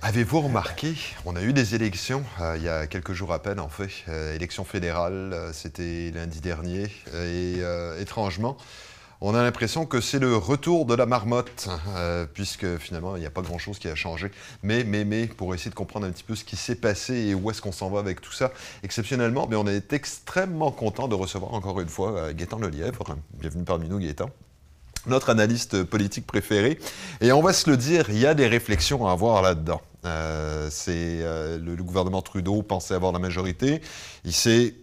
Avez-vous remarqué, on a eu des élections euh, il y a quelques jours à peine en fait, euh, élections fédérales, euh, c'était lundi dernier, et euh, étrangement, on a l'impression que c'est le retour de la marmotte, euh, puisque finalement il n'y a pas grand-chose qui a changé. Mais, mais, mais, pour essayer de comprendre un petit peu ce qui s'est passé et où est-ce qu'on s'en va avec tout ça, exceptionnellement, bien, on est extrêmement content de recevoir encore une fois Gaétan Lelièvre. Bienvenue parmi nous Gaétan notre analyste politique préféré. Et on va se le dire, il y a des réflexions à avoir là-dedans. Euh, c'est euh, le, gouvernement Trudeau pensait avoir la majorité. Il s'est,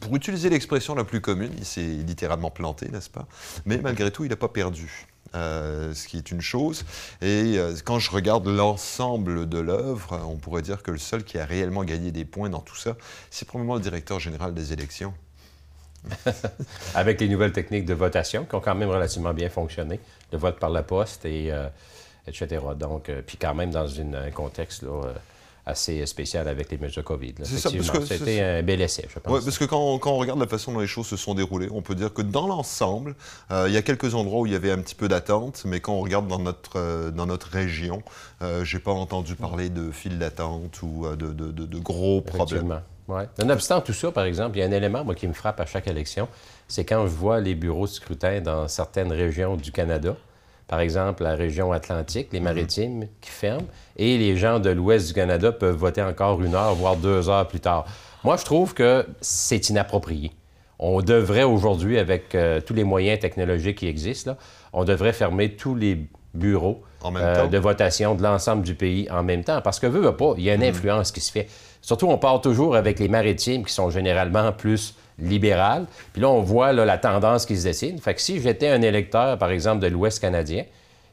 pour utiliser l'expression la plus commune, il s'est littéralement planté, n'est-ce pas? Mais malgré tout, il n'a pas perdu. Euh, ce qui est une chose. Et quand je regarde l'ensemble de l'œuvre, on pourrait dire que le seul qui a réellement gagné des points dans tout ça, c'est probablement le directeur général des élections. Avec les nouvelles techniques de votation qui ont quand même relativement bien fonctionné, le vote par la poste, et, euh, etc. Donc, euh, puis quand même dans un contexte là, euh, assez spécial avec les mesures COVID. là. C'est ça, parce Effectivement, que c'est C'était un bel essai, je pense. Ouais, parce que quand, quand on regarde la façon dont les choses se sont déroulées, on peut dire que dans l'ensemble, euh, il y a quelques endroits où il y avait un petit peu d'attente, mais quand on regarde dans notre, euh, dans notre région, euh, j'ai pas entendu parler de files d'attente ou euh, de, de- de- de gros problèmes. Ouais. Nonobstant tout ça, par exemple, il y a un élément moi, qui me frappe à chaque élection, c'est quand je vois les bureaux de scrutin dans certaines régions du Canada, par exemple la région Atlantique, les Maritimes qui ferment, et les gens de l'ouest du Canada peuvent voter encore une heure, voire deux heures plus tard. Moi, je trouve que c'est inapproprié. On devrait aujourd'hui, avec euh, tous les moyens technologiques qui existent, là, on devrait fermer tous les bureaux En même euh, de votation de l'ensemble du pays en même temps. Parce que, veut, veut pas, il y a une influence qui se fait. Surtout, on part toujours avec les maritimes qui sont généralement plus libérales. Puis là, on voit la tendance qui se dessine. Fait que si j'étais un électeur, par exemple, de l'Ouest canadien,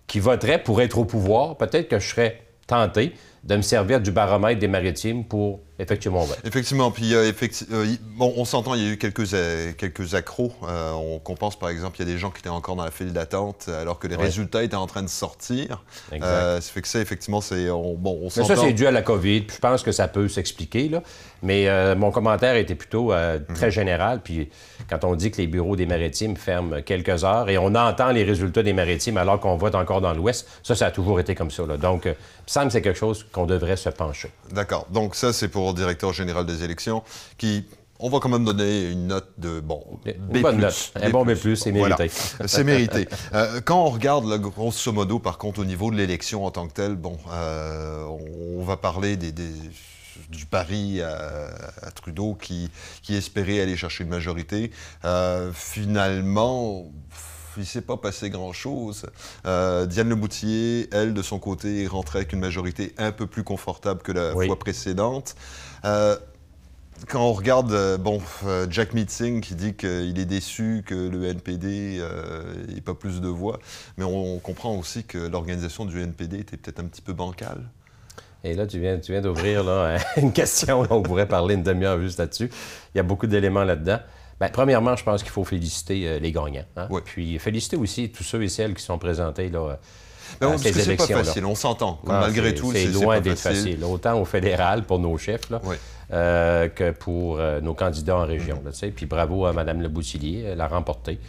qui voterait pour être au pouvoir, peut-être que je serais tenté de me servir du baromètre des maritimes pour effectuer mon vote. Effectivement, puis euh, effecti- euh, bon, on s'entend, il y a eu quelques, euh, quelques accros. Euh, on, qu'on pense par exemple, il y a des gens qui étaient encore dans la file d'attente alors que les Ouais. résultats étaient en train de sortir. Exact. Ça fait que ça, effectivement, c'est on, bon, on Mais ça, c'est dû à la COVID, puis je pense que ça peut s'expliquer. Mais mon commentaire était plutôt euh, très général. Puis quand on dit que les bureaux des maritimes ferment quelques heures et on entend les résultats des maritimes alors qu'on vote encore dans l'Ouest, ça, ça a toujours été comme ça. là. Donc, il me semble que c'est quelque chose qu'on devrait se pencher. D'accord. Donc ça, c'est pour le directeur général des élections qui, on va quand même donner une note de, bon, bonne note. Un bon B+, c'est Voilà. mérité. C'est mérité. Euh, quand on regarde, là, grosso modo, par contre, au niveau de l'élection en tant que telle, bon, euh, on va parler des, des- du pari à, à Trudeau qui, qui espérait aller chercher une majorité. Euh, finalement, il ne s'est pas passé grand-chose. Euh, Diane Leboutillier, elle, de son côté, rentrée avec une majorité un peu plus confortable que la Oui. fois précédente. Euh, quand on regarde, euh, bon, euh, Jack Meeting qui dit qu'il est déçu que le NPD n'ait pas plus de voix, mais on, comprend aussi que l'organisation du NPD était peut-être un petit peu bancale. Et là, tu viens, tu viens d'ouvrir là, une question on pourrait parler une demi-heure juste là-dessus. Il y a beaucoup d'éléments là-dedans. Bien, premièrement, je pense qu'il faut féliciter euh, les gagnants. hein. Oui. Puis féliciter aussi tous ceux et celles qui sont présentés là, Mais à ces que c'est pas on s'entend. Ah, Malgré tout, c'est loin d'être facile. Autant au fédéral pour nos chefs là, Oui. euh, que pour euh, nos candidats en région. Puis bravo à Mme Le Boutillier, elle l'a remporté.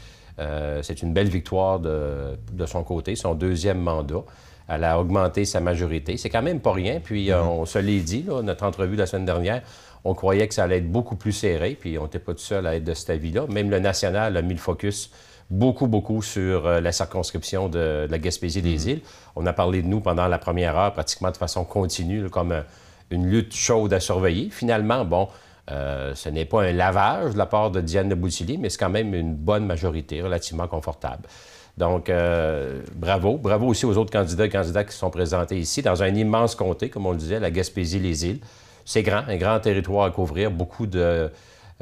C'est une belle victoire de, de son côté, son deuxième mandat. Elle a augmenté sa majorité. C'est quand même pas rien. Puis euh, on se l'est dit, notre entrevue la semaine dernière, on croyait que ça allait être beaucoup plus serré, puis on n'était pas tout seul à être de cet avis-là. Même le national a mis le focus beaucoup, beaucoup sur euh, la circonscription de, de la Gaspésie des îles. On a parlé de nous pendant la première heure, pratiquement de façon continue, comme euh, une lutte chaude à surveiller. Finalement, bon, euh, ce n'est pas un lavage de la part de Diane de Boutillier, mais c'est quand même une bonne majorité, relativement confortable. Donc, euh, bravo. Bravo aussi aux autres candidats et candidates qui sont présentés ici, dans un immense comté, comme on le disait, la Gaspésie-les-Îles. C'est grand, un grand territoire à couvrir, beaucoup de,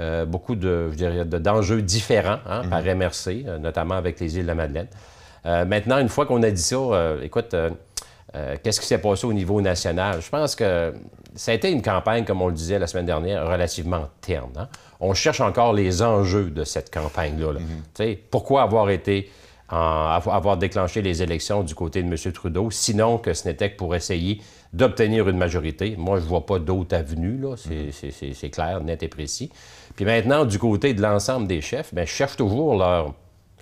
euh, beaucoup de, je dirais, de- d'enjeux différents hein, par MRC, euh, notamment avec les îles de la Madeleine. Euh, maintenant, une fois qu'on a dit ça, euh, écoute, qu'est-ce qui s'est passé au niveau national? Je pense que ça a été une campagne, comme on le disait la semaine dernière, relativement terne. hein. On cherche encore les enjeux de cette campagne-là. là. Sais, Pourquoi avoir été avoir déclenché les élections du côté de M. Trudeau, sinon que ce n'était que pour essayer d'obtenir une majorité. Moi, je ne vois pas d'autre avenue, là. C'est, c'est- clair, net et précis. Puis maintenant, du côté de l'ensemble des chefs, bien, je cherche toujours leur,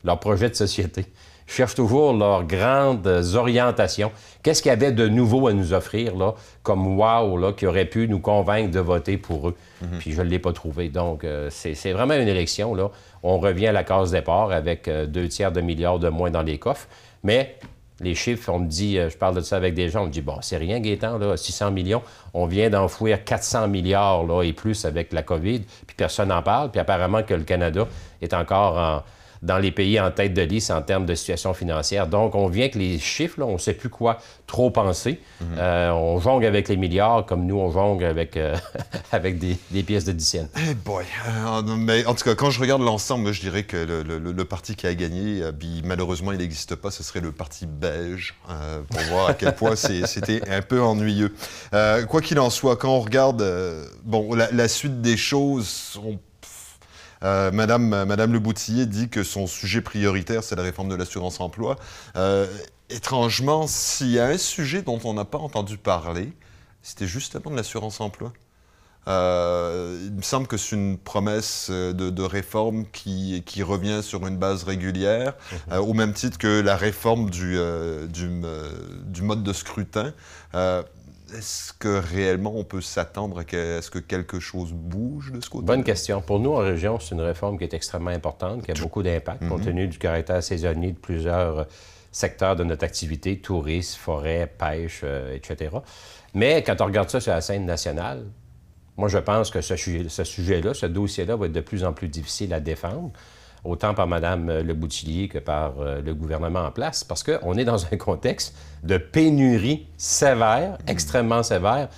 leur projet de société. cherchent toujours leurs grandes orientations. Qu'est-ce qu'il y avait de nouveau à nous offrir, là, comme wow, là, qui aurait pu nous convaincre de voter pour eux? Mhm. Puis je ne l'ai pas trouvé. Donc, euh, c'est vraiment une élection, là. On revient à la case départ avec euh, deux tiers de milliards de moins dans les coffres. Mais les chiffres, on me dit, euh, je parle de ça avec des gens, on me dit, bon, c'est rien, Gaétan, là, 600 millions. On vient d'enfouir 400 milliards là, et plus avec la COVID, puis personne n'en parle. Puis apparemment que le Canada est encore en, dans les pays en tête de liste en termes de situation financière. Donc, on vient que les chiffres, on ne sait plus quoi trop penser. Mhm. Euh, on jongle avec les milliards comme nous, on jongle avec, euh, avec des, pièces de dizaines. Eh boy! Euh, mais en tout cas, quand je regarde l'ensemble, je dirais que le, parti qui a gagné, malheureusement, il n'existe pas. Ce serait le parti beige, pour voir à quel point c'était un peu ennuyeux. quoi qu'il en soit, quand on regarde bon, la, la suite des choses, on euh, Madame, Madame Le Boutillier dit que son sujet prioritaire, c'est la réforme de l'assurance-emploi. Euh, étrangement, s'il y a un sujet dont on n'a pas entendu parler, c'était justement de l'assurance-emploi. Euh, il me semble que c'est une promesse de, réforme qui, revient sur une base régulière, mhm. au même titre que la réforme du, du mode de scrutin est-ce que réellement on peut s'attendre à ce que quelque chose bouge de ce côté Bonne question. Pour nous, en région, c'est une réforme qui est extrêmement importante, qui a beaucoup d'impact, compte mhm. tenu du caractère saisonnier de plusieurs euh, secteurs de notre activité, tourisme, forêt, pêche, euh, etc. Mais quand on regarde ça sur la scène nationale, moi, je pense que ce sujet-là, ce dossier-là va être de plus en plus difficile à défendre autant par Mme euh, Le Boutillier que par euh, le gouvernement en place, parce qu'on est dans un contexte de pénurie sévère, mm. extrêmement sévère,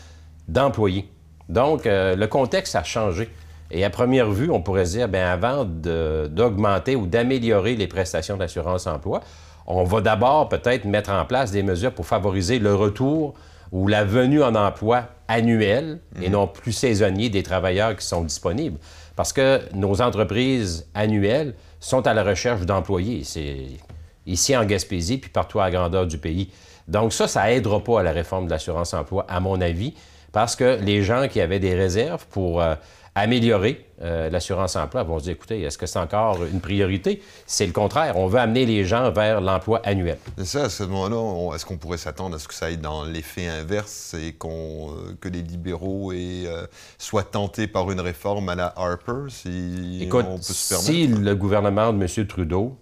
d'employés. Donc, euh, le contexte a changé. Et à première vue, on pourrait se dire, bien, avant d'augmenter ou d'améliorer les prestations d'assurance-emploi, on va d'abord peut-être mettre en place des mesures pour favoriser le retour ou la venue en emploi annuelle et mm. non plus saisonnier des travailleurs qui sont disponibles. Parce que nos entreprises annuelles sont à la recherche d'employés. C'est ici en Gaspésie, puis partout à la grandeur du pays. Donc ça, ça aidera pas à la réforme de l'assurance-emploi, à mon avis, parce que les gens qui avaient des réserves pour euh, améliorer euh, l'assurance-emploi vont se dire, écoutez, est-ce que c'est encore une priorité? C'est le contraire. On veut amener les gens vers l'emploi annuel. C'est ça, à ce moment-là, est-ce qu'on pourrait s'attendre à ce que ça aille dans l'effet inverse? Et qu'on, euh, que les libéraux euh, soient tentés par une réforme à la Harper, si Écoute, on peut se permettre? Si le gouvernement de M. Trudeau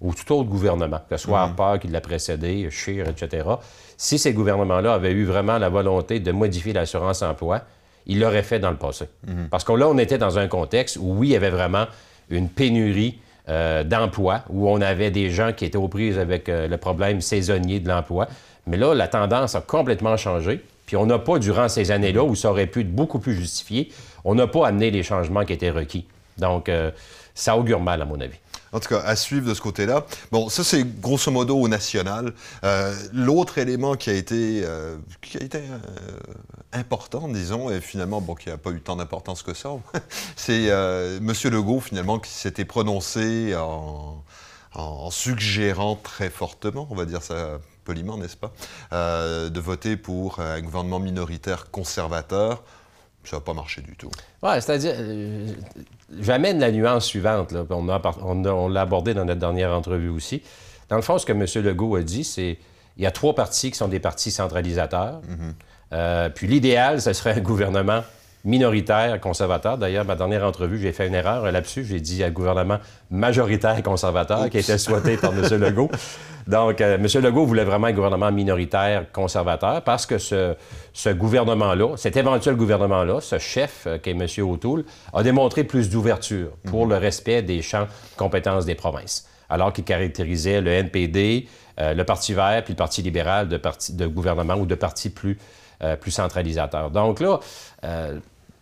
ou tout autre gouvernement, que ce soit mm-hmm. Harper qui l'a précédé, Scheer, etc., si ces gouvernements-là avaient eu vraiment la volonté de modifier l'assurance-emploi, il l'aurait fait dans le passé. Parce que là, on était dans un contexte où, oui, il y avait vraiment une pénurie euh, d'emploi, où on avait des gens qui étaient aux prises avec euh, le problème saisonnier de l'emploi. Mais là, la tendance a complètement changé. Puis on n'a pas, durant ces années-là, où ça aurait pu être beaucoup plus justifié, on n'a pas amené les changements qui étaient requis. Donc, euh, ça augure mal, à mon avis. En tout cas, à suivre de ce côté-là. Bon, ça, c'est grosso modo au national. Euh, l'autre élément qui a été, euh, euh, important, disons, et finalement, bon, qui n'a pas eu tant d'importance que ça, c'est M. Legault, finalement, qui s'était prononcé en, suggérant très fortement, on va dire ça poliment, n'est-ce pas, de voter pour un gouvernement minoritaire conservateur ça n'a pas marché du tout. Oui, c'est-à-dire, euh, j'amène la nuance suivante, là, on, on, l'a abordé dans notre dernière entrevue aussi. Dans le fond, ce que M. Legault a dit, c'est il y a trois partis qui sont des partis centralisateurs. Mm-hmm. Euh, puis l'idéal, ce serait un gouvernement minoritaire conservateur. D'ailleurs, ma dernière entrevue, j'ai fait une erreur là-dessus. J'ai dit un gouvernement majoritaire conservateur qui était souhaité par M. Legault. Donc, euh, M. Legault voulait vraiment un gouvernement minoritaire conservateur parce que ce, gouvernement-là, cet éventuel gouvernement-là, ce chef euh, qui est M. O'Toole, a démontré plus d'ouverture pour le respect des champs de compétences des provinces, alors qu'il caractérisait le NPD, euh, le Parti vert puis le Parti libéral de, parti, de gouvernement ou de partis plus, plus centralisateurs. Donc là,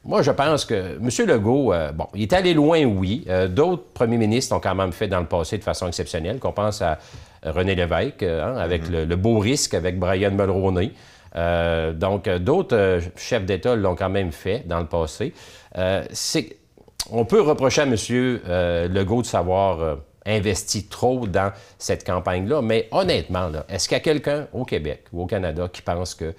moi, je pense que M. Legault, bon, il est allé loin, oui. D'autres premiers ministres ont quand même fait dans le passé de façon exceptionnelle, qu'on pense à René Lévesque, euh, hein, avec mhm. le, beau risque avec Brian Mulroney. Euh, donc, euh, d'autres chefs d'État l'ont quand même fait dans le passé. on peut reprocher à M. Legault de savoir investi trop dans cette campagne-là, mais honnêtement, est-ce qu'il y a quelqu'un au Québec ou au Canada qui pense que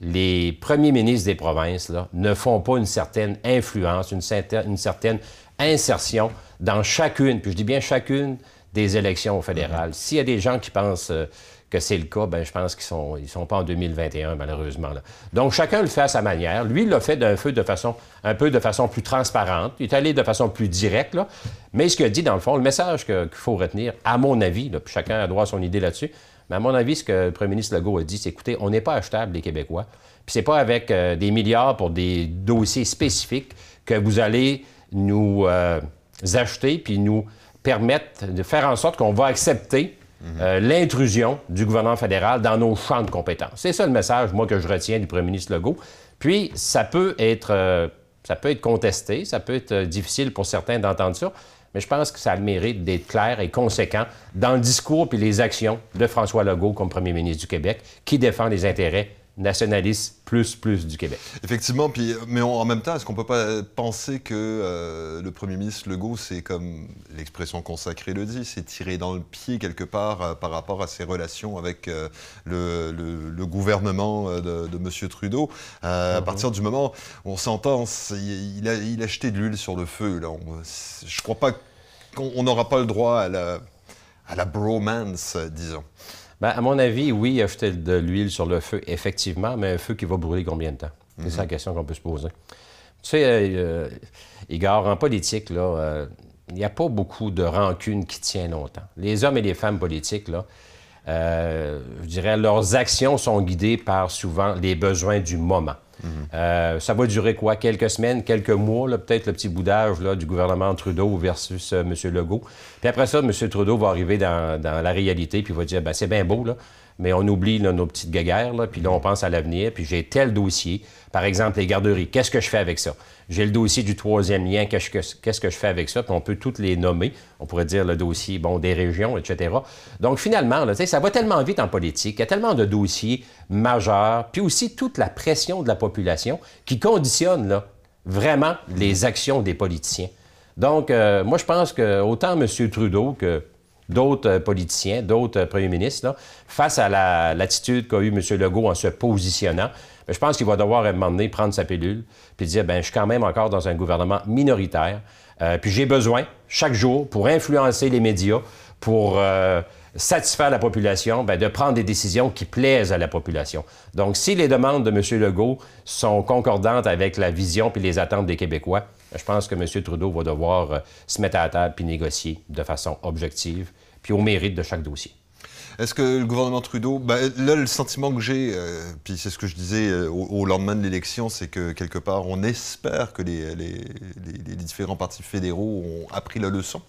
les premiers ministres des provinces ne font pas une certaine influence, une certaine insertion dans chacune, puis je dis bien chacune, des élections fédérales? S'il y a des gens qui pensent euh, que c'est le cas, ben je pense qu'ils sont, ils sont pas en 2021, malheureusement. Donc, chacun le fait à sa manière. Lui, il l'a fait d'un feu de façon, un peu de façon plus transparente. Il est allé de façon plus directe, là. Mais ce qu'il a dit, dans le fond, le message qu'il faut retenir, à mon avis, puis chacun a droit à son idée là-dessus, mais à mon avis, ce que le premier ministre Legault a dit, c'est écoutez, on n'est pas achetable, les Québécois. Puis c'est pas avec euh, des milliards pour des dossiers spécifiques que vous allez nous euh, acheter puis nous permettre de faire en sorte qu'on va accepter euh, l'intrusion du gouvernement fédéral dans nos champs de compétences. C'est ça le message, moi, que je retiens du premier ministre Legault. Puis, ça peut être, être contesté, ça peut être difficile pour certains d'entendre ça, mais je pense que ça mérite d'être clair et conséquent dans le discours puis les actions de François Legault comme premier ministre du Québec, qui défend les intérêts nationaliste plus plus du Québec. Effectivement, puis, mais en même temps, est-ce qu'on peut pas penser que euh, le premier ministre Legault, c'est comme l'expression consacrée le dit, c'est tiré dans le pied quelque part euh, par rapport à ses relations avec euh, le, gouvernement de, de M. Trudeau. À mhm. partir du moment où on s'entend, il a, il a jeté de l'huile sur le feu. Là. je crois pas qu'on n'aura pas le droit à la, à la bromance, disons. Bien, à mon avis, oui, acheter de l'huile sur le feu, effectivement, mais un feu qui va brûler combien de temps? C'est ça la mhm. question qu'on peut se poser. Tu sais, euh, Igor, en politique, là, euh, il n'y a pas beaucoup de rancune qui tient longtemps. Les hommes et les femmes politiques, là, euh, je dirais, leurs actions sont guidées par souvent les besoins du moment. Euh, ça va durer quoi? Quelques semaines, quelques mois, peut-être le petit boudage là, du gouvernement Trudeau versus euh, M. Legault. Puis après ça, M. Trudeau va arriver dans, la réalité puis va dire ben, c'est bien beau, mais on oublie nos petites guéguerres, puis là, on pense à l'avenir, puis j'ai tel dossier. Par exemple, les garderies, qu'est-ce que je fais avec ça? J'ai le dossier du troisième lien, qu'est-ce que, je fais avec ça? Puis on peut toutes les nommer. On pourrait dire le dossier bon, des régions, etc. Donc finalement, ça va tellement vite en politique, il y a tellement de dossiers majeurs, puis aussi toute la pression de la population qui conditionne vraiment les actions des politiciens. Donc, euh, moi, je pense que autant M. Trudeau que d'autres euh, politiciens, d'autres euh, premiers ministres, face à l'attitude qu'a eu M. Legault en se positionnant, ben, je pense qu'il va devoir à un moment donné prendre sa pilule puis dire ben je suis quand même encore dans un gouvernement minoritaire, euh, puis j'ai besoin chaque jour pour influencer les médias, pour satisfaire la population, ben, de prendre des décisions qui plaisent à la population. Donc, si les demandes de M. Legault sont concordantes avec la vision puis les attentes des Québécois, je pense que M. Trudeau va devoir se mettre à la table puis négocier de façon objective puis au mérite de chaque dossier. Est-ce que le gouvernement Trudeau, ben, là, le sentiment que j'ai, euh, puis c'est ce que je disais euh, au, lendemain de l'élection, c'est que quelque part, on espère que les, différents partis fédéraux ont appris la leçon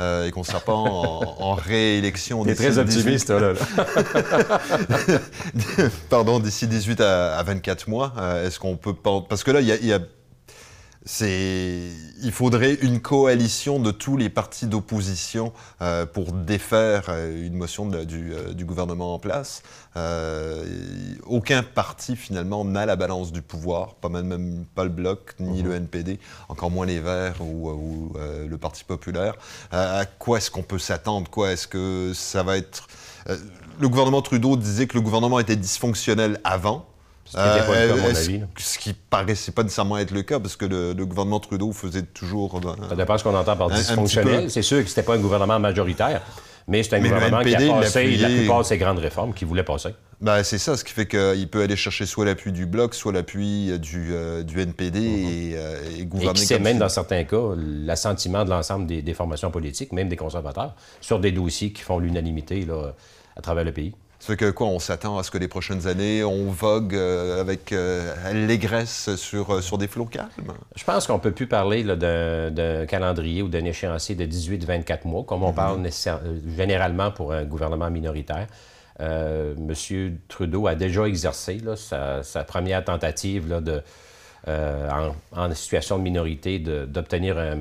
euh, et qu'on ne sera pas en, réélection. Tu très optimiste, là. Pardon, d'ici 18 à, 24 mois. Est-ce qu'on peut pas. Parce que là, il y a il faudrait une coalition de tous les partis d'opposition euh, pour défaire euh, une motion euh, du, gouvernement en place. aucun parti finalement n'a la balance du pouvoir, pas même, pas le bloc ni le mhm. NPD, encore moins les Verts ou, le Parti populaire. à quoi est-ce qu'on peut s'attendre? Quoi est-ce que ça va être Le gouvernement Trudeau disait que le gouvernement était dysfonctionnel avant. Ce qui pas le cas, à mon euh, avis. Ce qui paraissait pas nécessairement être le cas, parce que le, gouvernement Trudeau faisait toujours. ça dépend ce qu'on entend par dysfonctionnel. C'est sûr que c'était pas un gouvernement majoritaire, mais c'est un gouvernement qui a passé la plupart de ces grandes réformes qu'il voulait passer. Ben, c'est ça, ce qui fait qu'il peut aller chercher soit l'appui du Bloc, soit l'appui du, euh, du, NPD mhm. et, euh, et, gouverner. Et qui c'est même, dans certains cas, l'assentiment de l'ensemble des, des, formations politiques, même des conservateurs, sur des dossiers qui font l'unanimité à travers le pays. Fait que quoi, on s'attend à ce que les prochaines années, on vogue euh, avec euh, allégresse sur, euh, sur des flots calmes? Je pense qu'on ne peut plus parler d'un calendrier ou d'un échéancier de 18-24 mois, comme on parle mhm. généralement pour un gouvernement minoritaire. M. Trudeau a déjà exercé sa, première tentative de, en, situation de minorité d'obtenir un,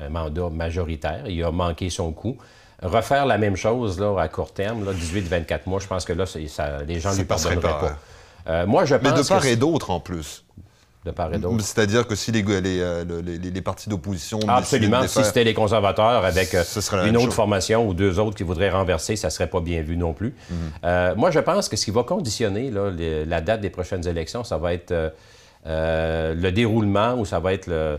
un, mandat majoritaire. Il a manqué son coup refaire la même chose là, à court terme, 18-24 mois, je pense que là, ça, les gens ne lui pardonneraient pas. Euh, moi, je pense Mais de part et d'autre, en plus. De part et d'autre. C'est-à-dire que si les, euh, les, les, partis d'opposition... Absolument. Si c'était les conservateurs avec euh, une autre formation ou deux autres qui voudraient renverser, ça ne serait pas bien vu non plus. Mhm. moi, je pense que ce qui va conditionner là, la date des prochaines élections, ça va être le déroulement ou ça va être le,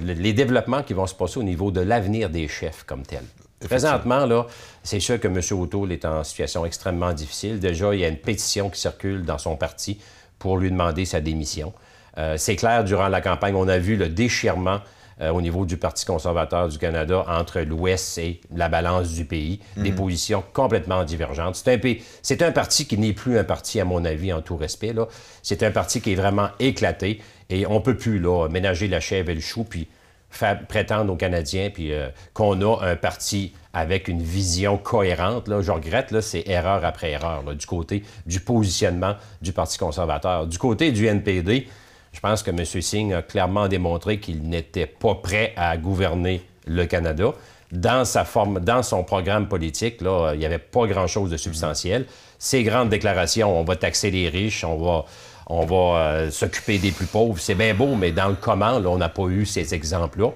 les développements qui vont se passer au niveau de l'avenir des chefs comme tel. Présentement, là, c'est sûr que M. O'Toole est en situation extrêmement difficile. Déjà, il y a une pétition qui circule dans son parti pour lui demander sa démission. Euh, c'est clair, durant la campagne, on a vu le déchirement euh, au niveau du Parti conservateur du Canada entre l'Ouest et la balance du pays, des mhm. positions complètement divergentes. C'est un, un parti qui n'est plus un parti, à mon avis, en tout respect. C'est un parti qui est vraiment éclaté et on ne peut plus là, ménager la chèvre et le chou puis faire prétendre aux Canadiens puis euh, qu'on a un parti avec une vision cohérente. Là, je regrette, c'est erreur après erreur du côté du positionnement du Parti conservateur. Du côté du NPD, je pense que M. Singh a clairement démontré qu'il n'était pas prêt à gouverner le Canada. Dans, son programme politique, il n'y avait pas grand-chose de substantiel. Ces grandes déclarations, on va taxer les riches, on va, on va euh, s'occuper des plus pauvres, c'est bien beau, mais dans le comment, là, on n'a pas eu ces exemples-là.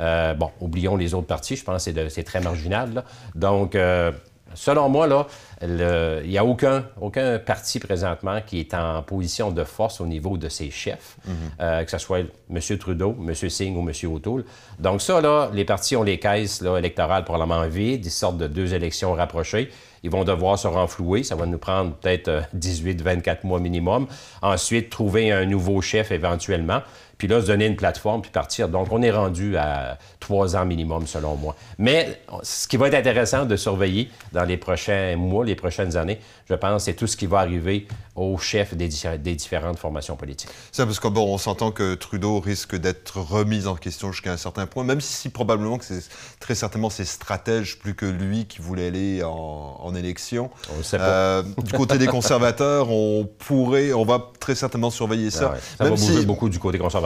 Euh, bon, oublions les autres partis, je pense que c'est très marginal. Donc, euh, selon moi, là, il n'y a aucun, aucun parti présentement qui est en position de force au niveau de ses chefs, mhm. euh, que ce soit M. Trudeau, M. Singh ou M. O'Toole. Donc ça, là, les partis ont les caisses là, électorales probablement vides, ils sortent de deux élections rapprochées. Ils vont devoir se renflouer. Ça va nous prendre peut-être 18-24 euh, mois minimum. Ensuite, trouver un nouveau chef éventuellement puis là, se donner une plateforme, puis partir. Donc, on est rendu à trois ans minimum, selon moi. Mais ce qui va être intéressant de surveiller dans les prochains mois, les prochaines années, je pense, c'est tout ce qui va arriver aux chefs des, différentes formations politiques. Ça, parce qu'on bon, on s'entend que Trudeau risque d'être remis en question jusqu'à un certain point, même si probablement que c'est très certainement ses stratèges plus que lui qui voulait aller en, élection. On sait pas. Euh, du côté des conservateurs, on pourrait, on va très certainement surveiller ça. Ah ça va bouger beaucoup du côté conservateur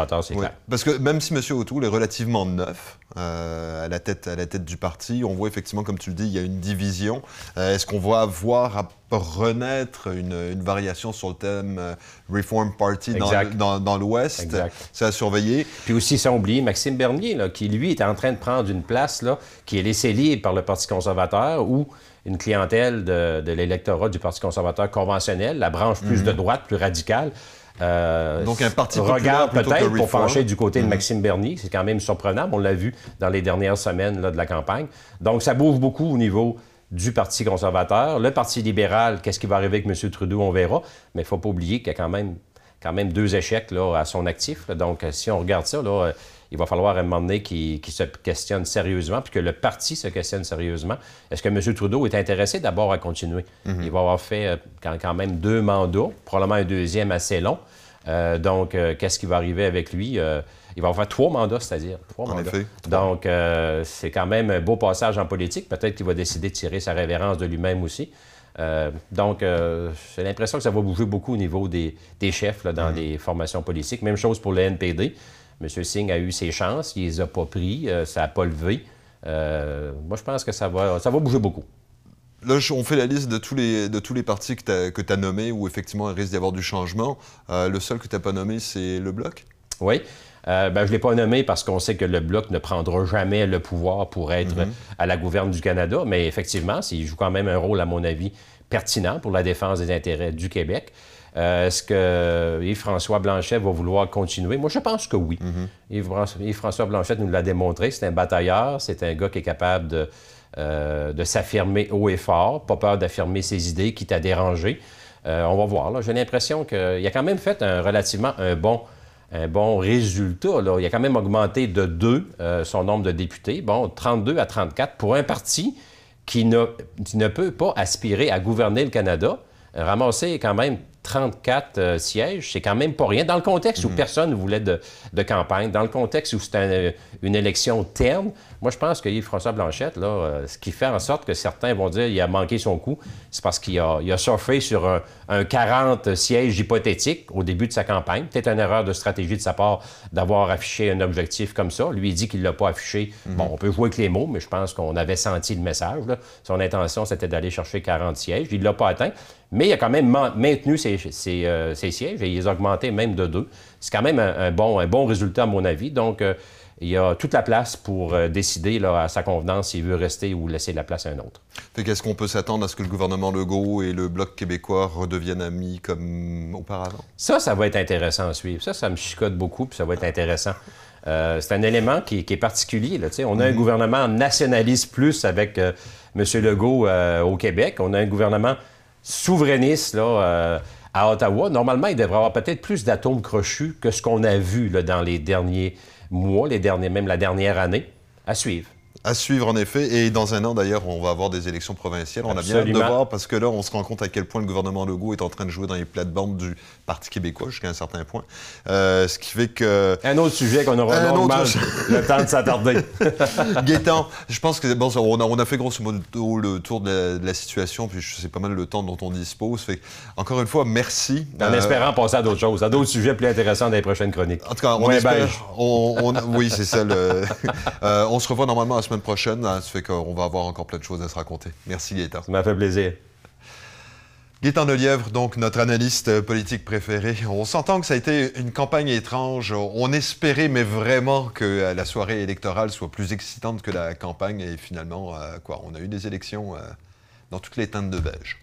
parce que même si M. O'Toole est relativement neuf euh, à, la tête, à la tête du parti, on voit effectivement, comme tu le dis, il y a une division. Euh, est-ce qu'on va voir renaître une, variation sur le thème euh, Reform Party dans, dans, l'Ouest? C'est à surveiller. Puis aussi, sans oublier Maxime Bernier, là, qui lui est en train de prendre une place là, qui est laissée libre par le Parti conservateur ou une clientèle de, l'électorat du Parti conservateur conventionnel, la branche plus mhm. de droite, plus radicale, euh, Donc un parti regarde peut-être pour pencher du côté de mhm. Maxime Bernier. C'est quand même surprenant. On l'a vu dans les dernières semaines là, de la campagne. Donc ça bouge beaucoup au niveau du Parti conservateur. Le Parti libéral, qu'est-ce qui va arriver avec M. Trudeau, on verra. Mais il ne faut pas oublier qu'il y a quand même, quand même deux échecs là, à son actif. Donc si on regarde ça, là, il va falloir à un moment donné qu'il se questionne sérieusement, puis que le parti se questionne sérieusement. Est-ce que M. Trudeau est intéressé d'abord à continuer? Mhm. Il va avoir fait euh, quand, même deux mandats, probablement un deuxième assez long. Euh, donc, euh, qu'est-ce qui va arriver avec lui? il va avoir trois mandats, c'est-à-dire trois en mandats. Effet, Donc, c'est quand même un beau passage en politique. Peut-être qu'il va décider de tirer sa révérence de lui-même aussi. donc, j'ai l'impression que ça va bouger beaucoup au niveau des, chefs dans mhm. les formations politiques. Même chose pour le NPD. M. Singh a eu ses chances, il les a pas pris, euh, ça n'a pas levé. Euh, moi, je pense que ça va, ça va bouger beaucoup. Là, on fait la liste de tous les, de tous les partis que tu as, nommés où effectivement il risque d'y avoir du changement. Euh, le seul que tu n'as pas nommé, c'est le Bloc? Oui. ben, je ne l'ai pas nommé parce qu'on sait que le Bloc ne prendra jamais le pouvoir pour être mhm. à la gouverne du Canada, mais effectivement, il joue quand même un rôle, à mon avis, pertinent pour la défense des intérêts du Québec. Euh, est-ce que Yves-François Blanchet va vouloir continuer? Moi, je pense que oui. Mm-hmm. Yves-François Blanchet nous l'a démontré. C'est un batailleur, c'est un gars qui est capable de, euh, de s'affirmer haut et fort, pas peur d'affirmer ses idées, quitte à déranger. Euh, on va voir. J'ai l'impression qu'il a quand même fait un relativement un bon, un bon résultat. Là. Il a quand même augmenté de deux son nombre de députés. Bon, 32 à 34 pour un parti qui ne, qui ne peut pas aspirer à gouverner le Canada. Ramasser quand même 34 euh, sièges, c'est quand même pas rien. Dans le contexte où mhm. personne ne voulait de, campagne, dans le contexte où c'est une élection terne, moi, je pense que Yves-François Blanchette, là, euh, ce qui fait en sorte que certains vont dire qu'il a manqué son coup, c'est parce qu'il a, il a, surfé sur un, 40 sièges hypothétique au début de sa campagne. Peut-être une erreur de stratégie de sa part d'avoir affiché un objectif comme ça. Lui, il dit qu'il ne l'a pas affiché. Mhm. Bon, on peut jouer avec les mots, mais je pense qu'on avait senti le message. Son intention, c'était d'aller chercher 40 sièges. Il ne l'a pas atteint, mais il a quand même maintenu ses, euh, sièges et il les a augmentés même de deux. C'est quand même un, bon, un bon résultat, à mon avis. Donc, euh, il y a toute la place pour euh, décider là, à sa convenance s'il veut rester ou laisser la place à un autre. Qu'est-ce qu'on peut s'attendre à ce que le gouvernement Legault et le Bloc québécois redeviennent amis comme auparavant? Ça, ça va être intéressant à suivre. Ça, ça me chicote beaucoup, puis ça va être intéressant. Euh, c'est un élément qui, est particulier. Là, on a un mhm. gouvernement nationaliste plus avec euh, M. Legault au Québec. On a un gouvernement souverainiste là, à Ottawa. Normalement, il devrait avoir peut-être plus d'atomes crochus que ce qu'on a vu là, dans les derniers mois, les derniers, même la dernière année, à suivre. À suivre, en effet. Et dans un an, d'ailleurs, on va avoir des élections provinciales. On a bien hâte de voir parce que là, on se rend compte à quel point le gouvernement Legault est en train de jouer dans les plates-bandes du Parti québécois jusqu'à un certain point. Euh, ce qui fait que... Un autre sujet qu'on aura longuement le temps de s'attarder. Gaétan, je pense que, bon, on a, on a, fait grosso modo le tour de la, situation, puis c'est pas mal le temps dont on dispose. Fait, encore une fois, merci. En euh, espérant passer à d'autres choses, à d'autres sujets plus intéressants dans les prochaines chroniques. En tout cas, on espère... On, oui, c'est ça. Le, euh, on se revoit normalement à semaine prochaine. Hein, ça fait qu'on va avoir encore plein de choses à se raconter. Merci Gaëtan. Ça m'a fait plaisir. Gaëtan Delièvre, donc notre analyste politique préféré. On s'entend que ça a été une campagne étrange. On espérait, mais vraiment, que la soirée électorale soit plus excitante que la campagne. Et finalement, euh, quoi, on a eu des élections euh, dans toutes les teintes de beige.